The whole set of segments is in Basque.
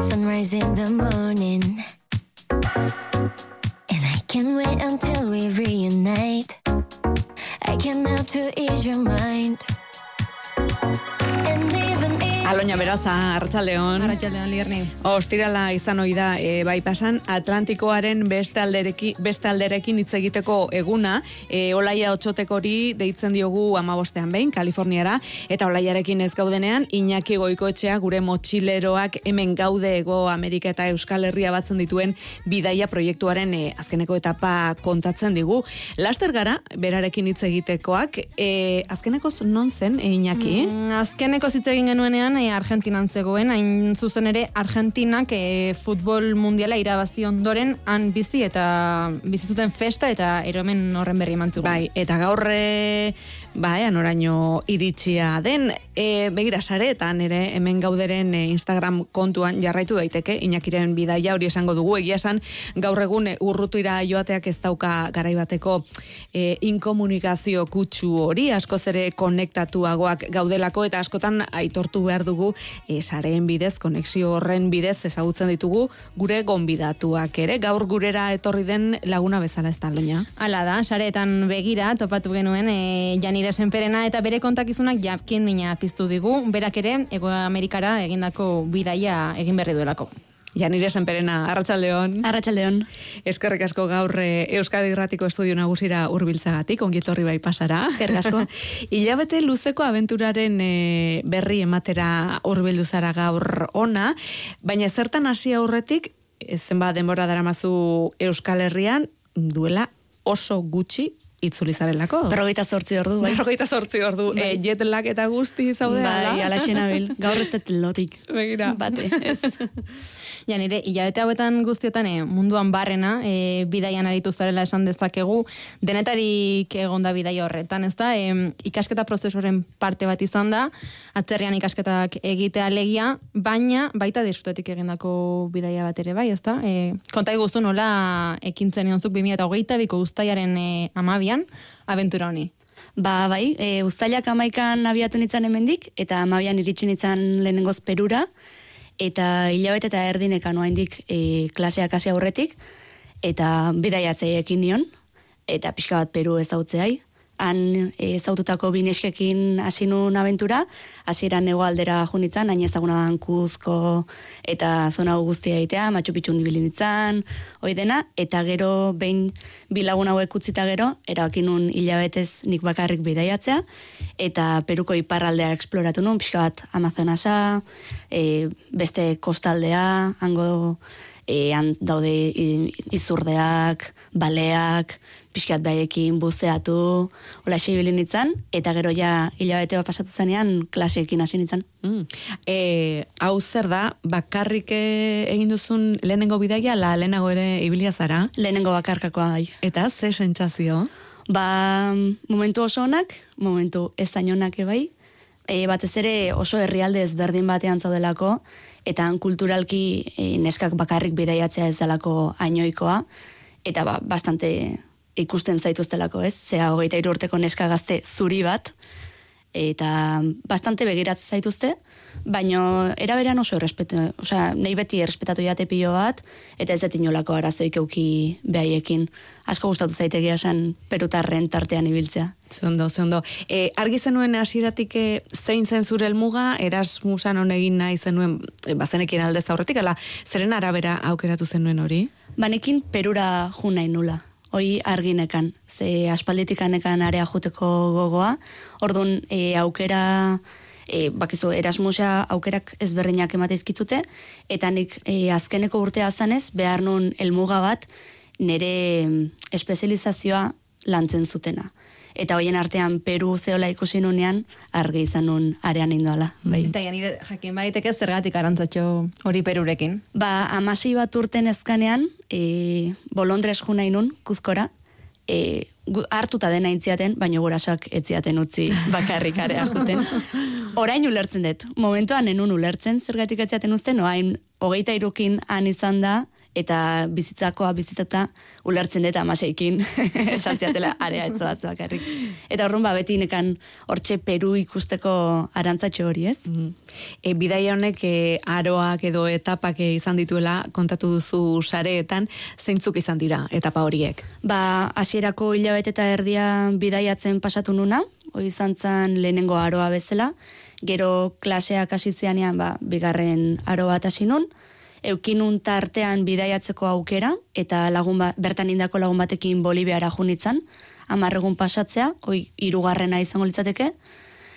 Sunrise in the morning. And I can't wait until we reunite. I can help to ease your mind. Aloña Beraza, Arratxaldeon. Arratxaldeon, Lierni. Ostirala izan ohi da e, bai pasan Atlantikoaren beste alderekin beste alderekin hitz egiteko eguna, e, Olaia Otsotekori deitzen diogu 15ean behin Kaliforniara eta Olaiarekin ez gaudenean Iñaki Goikoetxea gure motxileroak hemen gaude ego Amerika eta Euskal Herria batzen dituen bidaia proiektuaren e, azkeneko etapa kontatzen digu. Laster gara berarekin hitz egitekoak, e, azkeneko non zen e, Iñaki? Mm, azkeneko hitz egin genuenean e, Argentinan zegoen, hain zuzen ere Argentinak e, futbol mundiala irabazi ondoren han bizi eta bizi zuten festa eta eromen horren berri eman zugun. Bai, eta gaur e, bai, anoraino iritsia den, e, begira saretan ere hemen gauderen e, Instagram kontuan jarraitu daiteke, inakiren bidaia hori esango dugu, egia esan gaur egun urrutira joateak ez dauka garaibateko e, inkomunikazio kutsu hori, askoz ere konektatuagoak gaudelako eta askotan aitortu behar dugu e, sareen bidez, konexio horren bidez ezagutzen ditugu gure gonbidatuak ere, gaur gurera etorri den laguna bezala ez taloina. Hala da, saretan begira topatu genuen e, Janire Senperena eta bere kontakizunak jakin mina piztu digu, berak ere Ego Amerikara egindako bidaia egin berri duelako. Janire Senperena, Arratsaldeon. Arratxaldeon. Eskerrik asko gaur eh, Euskadi Irratiko Estudio Nagusira hurbiltzagatik, ongi etorri bai pasara. Eskerrik asko. Hilabete luzeko abenturaren eh, berri ematera hurbildu zara gaur ona, baina zertan hasi aurretik, eh, zenba denbora daramazu Euskal Herrian, duela oso gutxi itzuli zarelako. Berrogeita zortzi ordu, bai. Berrogeita zortzi ordu, Bai. eh, jet lag eta guzti zaude, Bai, ala? ala xenabil. Gaur ez dut lotik. Begira. Bate, ez. Ja, nire, hilabete hauetan guztietan e, munduan barrena, e, bidaian aritu zarela esan dezakegu, denetarik egonda bidaia horretan, ez da? E, ikasketa prozesuaren parte bat izan da, atzerrian ikasketak egitea legia, baina baita disfrutetik egindako bidaia bat ere bai, ez da? E, kontai guztu nola ekintzen ionzuk 2008 biko guztaiaren e, amabian, abentura honi. Ba, bai, e, ustailak amaikan abiatu nintzen hemendik, eta amabian iritsi nintzen lehenengoz perura, eta hilabete eta erdineka noaindik e, klaseak hasi aurretik, eta bidaiatzeekin nion, eta pixka bat peru ezautzeai. Han e, ezaututako bineskekin hasi nun abentura, hasieran nego aldera junitzen, hain ezaguna dan kuzko eta zona guztia egitea, Machu Picchu ibili nintzen, hoi dena, eta gero behin bilagun hauek utzita gero, erabaki nun hilabetez nik bakarrik bidaiatzea, eta Peruko iparraldea eksploratu nun, pixka bat Amazonasa, e, beste kostaldea, hango e, han daude izurdeak, baleak, pixkat baiekin buzeatu, hola ibili nintzen, eta gero ja hilabete bat pasatu zenean klaseekin hasi nintzen. Mm. E, hau zer da, bakarrik eh, egin duzun lehenengo bidaia, la lehenago ere ibilia zara, Lehenengo bakarkakoa gai. eta ze sentsazio? Ba, momentu oso onak, momentu ez onak ebai, e, batez ere oso herrialde ezberdin batean zaudelako, eta han kulturalki e, neskak bakarrik bidaiatzea ez delako ainoikoa, eta ba, bastante ikusten zaituztelako, ez? Zea hogeita hiru urteko neska gazte zuri bat, eta bastante begiratzen zaituzte, baino eraberean oso errespetu, osea, nahi beti errespetatu jate pilo bat, eta ez dut inolako arazoik euki behaiekin. Asko gustatu zaitegia esan perutarren tartean ibiltzea. Ze ondo, ze ondo. E, argi zenuen hasieratik e, zein zen zure helmuga Erasmusan on egin nahi zenuen, e, bazenekien aldez aurretik, ala, zeren arabera aukeratu zenuen hori? Banekin perura jun nahi nula. Hoi arginekan, ze aspalditikanekan area juteko gogoa, orduan e, aukera, e, bakizu, Erasmusa aukerak ezberdinak emateizkitzute, eta nik e, azkeneko urtea zanez, behar nun helmuga bat, nire mm, espezializazioa lantzen zutena. Eta hoien artean Peru zeola ikusi nunean, argi izan nun arean indoala. Bai. Eta janire jakin baiteke zergatik arantzatxo hori perurekin. Ba, amasei bat urten ezkanean, e, bolondres ju nahi nun, kuzkora, e, hartuta dena intziaten, baino gurasoak etziaten utzi bakarrik area juten. Orain ulertzen dut, momentuan enun ulertzen, zergatik etziaten uzten, oain hogeita irukin han izan da, eta bizitzakoa bizitzata ulertzen dut amaseikin esantziatela area etzo bat bakarrik. Eta horren ba, beti nekan hortxe Peru ikusteko arantzatxo hori, ez? E, bidaia honek e, aroak edo etapak e, izan dituela kontatu duzu sareetan, zeintzuk izan dira etapa horiek? Ba, hasierako hilabete eta erdia bidaiatzen pasatu nuna, hori izan zen lehenengo aroa bezala, gero klaseak hasi zianean, ba, bigarren aro bat hasi nun, eukinun tartean bidaiatzeko aukera, eta lagun ba, bertan indako lagun batekin Bolibiara junitzen, amarregun pasatzea, hoi irugarrena izango litzateke,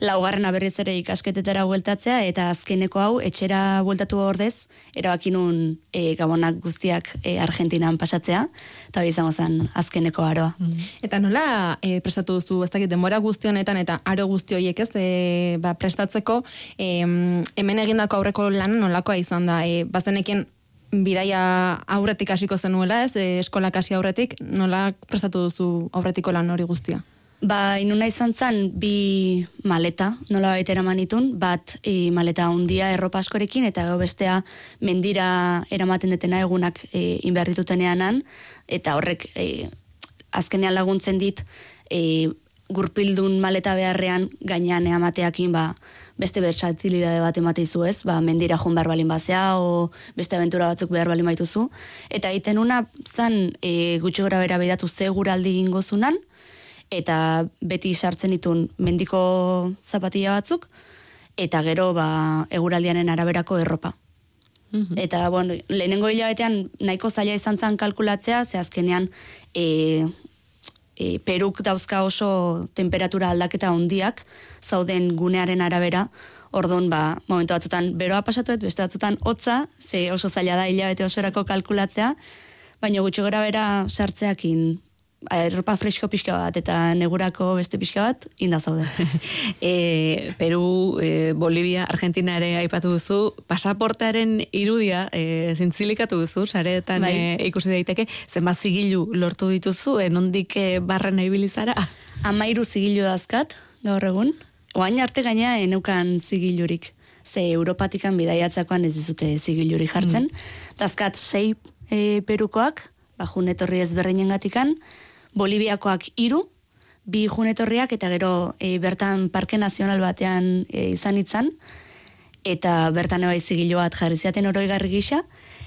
laugarrena berriz ere ikasketetara bueltatzea, eta azkeneko hau, etxera bueltatu ordez, erabakinun e, gabonak guztiak e, Argentinan pasatzea, eta hori izango zen azkeneko aroa. Eta nola e, prestatu duzu, ez dakit, denbora guzti honetan eta aro guzti horiek ez, e, ba, prestatzeko, e, hemen egindako aurreko lan nolakoa izan da, e, bazenekien bidaia aurretik hasiko zenuela, ez, e, eskolak hasi aurretik, nola prestatu duzu aurretiko lan hori guztia? Ba, inuna izan zen bi maleta, nola baita eraman itun, bat e, maleta handia erropa askorekin, eta gero bestea mendira eramaten detena egunak e, inbehar ditutenean eta horrek e, azkenean laguntzen dit e, gurpildun maleta beharrean gainean eamateakin ba, beste bertsatilidade bat emateizu ez, ba, mendira joan behar balin bazea, o beste aventura batzuk behar balin baituzu. Eta iten una, zan e, gutxi gora bera behidatu ze guraldi ingozunan, eta beti sartzen ditun mendiko zapatilla batzuk, eta gero ba, eguraldianen araberako erropa. Eta, bueno, lehenengo hilabetean nahiko zaila izan zen kalkulatzea, ze azkenean e, e, peruk dauzka oso temperatura aldaketa handiak zauden gunearen arabera, Ordon ba, momentu batzutan beroa pasatu beste batzutan hotza, ze oso zaila da hilabete osorako kalkulatzea, baina gutxo gara bera sartzeakin erropa fresko pixka bat eta negurako beste pixka bat inda zaude. e, Peru, e, Bolivia, Argentina ere aipatu duzu, pasaportearen irudia e, zintzilikatu duzu, sareetan Bai. e, ikusi daiteke, zenbat zigilu lortu dituzu, enondik e, barren ibilizara? Amairu zigilu dazkat, gaur egun. Oain arte gaina eneukan zigilurik. Ze Europatikan bidaiatzakoan ez dizute zigilurik jartzen. Dazkat sei e, perukoak, ba, junetorri ezberdinen gatikan, Boliviakoak iru, bi junetorriak eta gero e, bertan parke nazional batean e, izan itzan, eta bertan ebai zigilu bat jarri ziaten oroigarri gisa,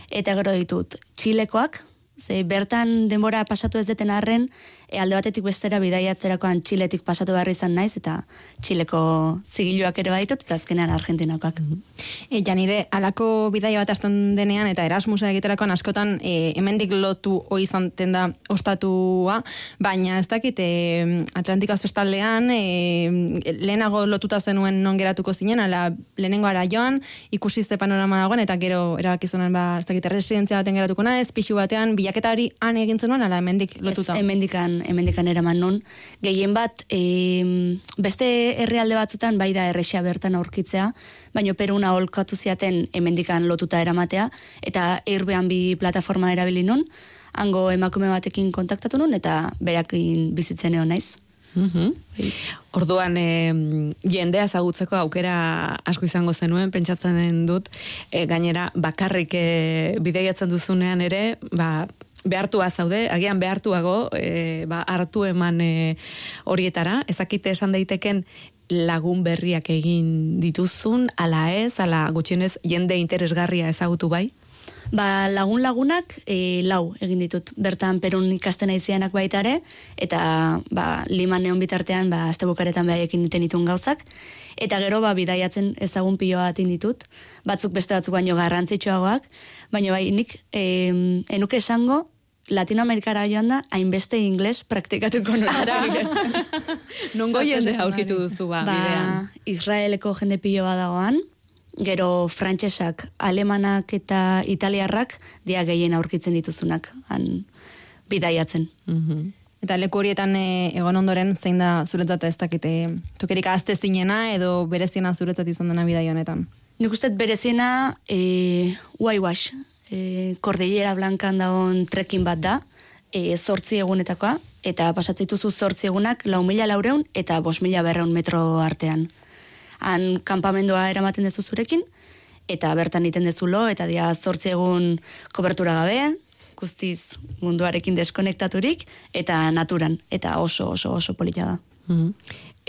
eta gero ditut Txilekoak, ze bertan denbora pasatu ez deten arren, e, alde batetik bestera bidaiatzerakoan Txiletik pasatu behar izan naiz, eta Txileko zigiluak ere baditut, eta azkenean Argentinakoak. E, janire, alako bidaia bat hasten denean eta Erasmusa egiterakoan askotan e, hemendik lotu hoi izanten da ostatua, baina ez dakit e, Atlantiko azpestaldean e, lehenago lotuta zenuen non geratuko zinen, ala lehenengo ara joan, ikusi ze panorama dagoen, eta gero erabakizunan ba, ez dakit, residentzia baten geratuko naiz, pixu batean, bilaketa hori han egin zenuen, ala hemendik lotuta. Ez, hemendikan, hemendikan eraman nun. Gehien bat, e, beste herrialde batzutan bai da erresia bertan aurkitzea, baina peruna holkatu ziaten hemendikan lotuta eramatea, eta Airbnb plataforma erabili nun, hango emakume batekin kontaktatu nun, eta berakin bizitzen egon naiz. Mhm. Orduan, e, jendea ezagutzeko aukera asko izango zenuen, pentsatzen dut, e, gainera bakarrik e, bideiatzen duzunean ere, ba, behartua zaude, agian behartuago, e, ba, hartu eman e, horietara, ezakite esan daiteken lagun berriak egin dituzun, ala ez, ala gutxienez jende interesgarria ezagutu bai? Ba, lagun lagunak e, lau egin ditut. Bertan perun ikasten aizianak baita ere, eta ba, liman neon bitartean, ba, azte bukaretan behaiekin diten ditun gauzak. Eta gero, ba, bidaiatzen ezagun pilo bat ditut. Batzuk beste batzuk baino garrantzitsuagoak. Baina bai, nik e, enuke esango, Latinoamerikara joan da, hainbeste ingles praktikatuko nora. Nongo jende aurkitu duzu ba, bidean? Israeleko jende pilo badagoan, gero frantsesak, alemanak eta italiarrak dia gehien aurkitzen dituzunak, han bidaiatzen. Mhm. Eta leku horietan e, egon ondoren zein da zuretzat ez dakite tokerik azte zinena edo bereziena zuretzat izan dena bidai honetan. Nik uste berezina e, Waiwash, e, Cordillera Blancan dagoen trekin bat da, e, zortzi egunetakoa, eta pasatzituzu zortzi egunak lau mila laureun eta bos mila berreun metro artean. Han kanpamendua eramaten dezu zurekin, eta bertan iten dezulo, eta dia zortzi egun kobertura gabe, guztiz munduarekin deskonektaturik, eta naturan, eta oso, oso, oso polita da. Mhm.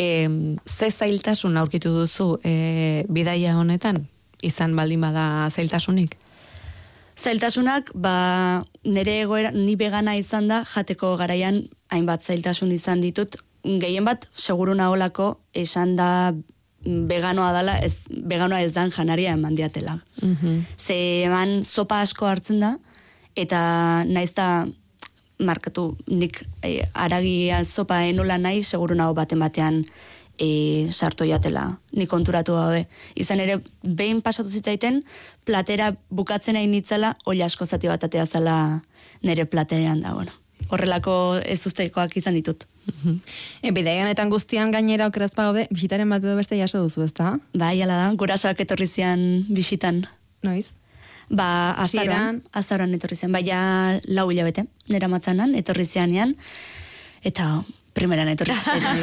E, ze zailtasun aurkitu duzu e, bidaia honetan? Izan baldin bada zailtasunik? Zailtasunak, ba, nire egoera, ni vegana izan da, jateko garaian hainbat zailtasun izan ditut. Gehien bat, seguru naholako, esan da mm, veganoa dala, ez, veganoa ez dan janaria eman diatela. Mhm. Ze eman sopa asko hartzen da, eta naiz da markatu nik e, aragia sopa enola nahi, seguru nago baten batean e, sartu jatela, ni konturatu gabe. Izan ere, behin pasatu zitzaiten, platera bukatzen nahi nitzela, oila asko zati bat atea zala nire plateran da, bueno. Horrelako ez ustekoak izan ditut. E, bidaianetan guztian gainera okeraz gaude, bisitaren bat edo beste jaso duzu, ezta? Bai, ala da, gurasoak etorri zian bisitan. Noiz? Ba, azaroan, azaroan etorri zen, bai, ja lau hilabete, nera matzanan, etorri zianean, eta primeran etorri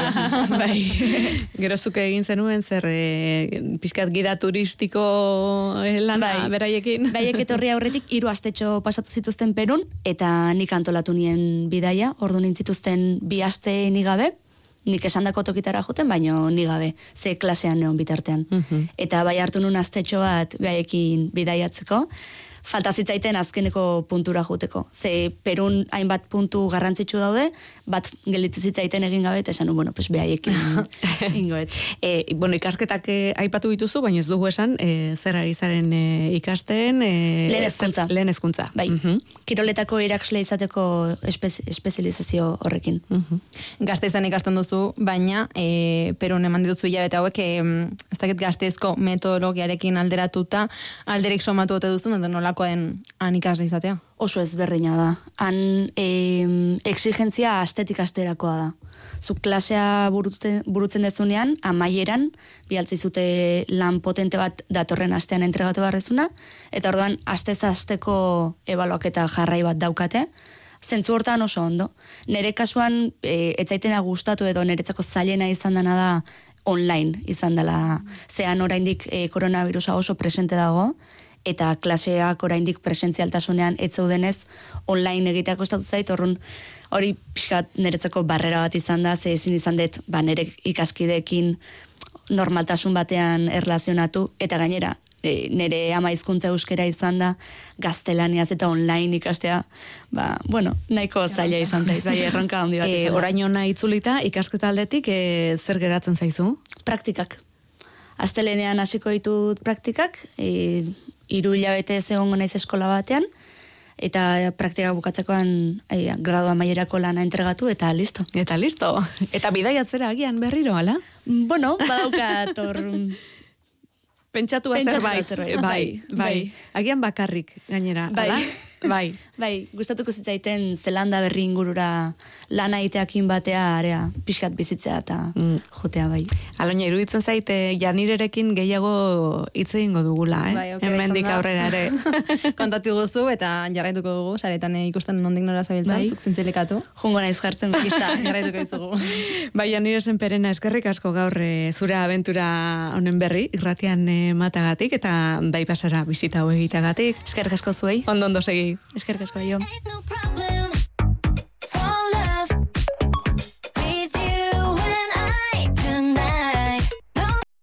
bai. Gero zuke egin zenuen zer e, pixkat gida turistiko e, lana Bai. beraiekin. Baiek etorri aurretik hiru astetxo pasatu zituzten Perun eta nik antolatu nien bidaia, ordu nintzituzten bi aste ni gabe, nik esandako tokitara joten, baino ni gabe, ze klasean neon bitartean. Mhm. Eta bai hartu nun astetxo bat baiekin bidaiatzeko, falta zitzaiten azkeneko puntura juteko. Ze Perun hainbat puntu garrantzitsu daude, bat gelitzi zitzaiten egin gabe, eta esan bueno, pues behaiekin ingoet. E, bueno, ikasketak e, aipatu dituzu, baina ez dugu esan, e, zer ari zaren e, ikasten? E, Lehen hezkuntza. Lehen hezkuntza. Bai, Mhm. kiroletako eraksle izateko espez, espezializazio horrekin. Mhm. Gazte izan ikasten duzu, baina e, perun eman dituzu hilabete hauek, e, ez dakit gazteezko metodologiarekin alderatuta, alderik somatu ote duzu, edo nolakoa den han ikasle izatea. Oso ezberdina da. Han em, exigentzia astetik asterakoa da. Zu klasea burute, burutzen dezunean, amaieran, bialtzi zute lan potente bat datorren astean entregatu barrezuna, eta orduan astez asteko ebaluaketa jarrai bat daukate, zentzu hortan oso ondo. Nere kasuan, e, etzaitena gustatu edo niretzako zailena izan dena da online izan dela. Zean oraindik e, koronavirusa oso presente dago, eta klaseak oraindik presentzialtasunean ez zeudenez online egiteako estatu zait, orrun hori pixkat niretzako barrera bat izan da, ze ezin izan dut ba, nire ikaskideekin normaltasun batean erlazionatu, eta gainera, e, nire ama hizkuntza euskera izan da, gaztelaniaz eta online ikastea, ba, bueno, nahiko zaila izan zait, bai, erronka handi bat E, izan da. orain ona itzulita, ikasketa aldetik, e, zer geratzen zaizu? praktikak. Astelenean hasiko ditut praktikak, e, hiru hilabete ez egongo naiz eskola batean, eta praktika bukatzekoan e, gradua mailerako lana entregatu, eta listo. Eta listo. Eta bidaiatzera agian berriro, ala? Bueno, badaukat hor... Pentsatu zerbait. zerbait. Bai, bai, Bai. Agian bakarrik, gainera. Bai. ala? Bai. Bai, gustatuko zitzaiten Zelanda berri ingurura lana egiteakin batea, area, pixkat bizitzea eta Mm. jotea bai. Aloina, iruditzen zaite janirerekin gehiago hitz egingo dugula, eh? Bai, okera Hemendik aurrera ere. Kontatu guzu eta jarraituko dugu, saretan eh, ikusten nondik nora zabiltzan, Bai. zuk zintzilikatu. Jungo naiz jartzen Pista, jarraituko izugu. bai, janire perena eskerrik asko gaur eh, zure abentura honen berri, irratian eh, matagatik, eta bai pasara bisita hau egitagatik. Eskerrik asko zuei, Ondo ondo segi. eskerrik asko, jo.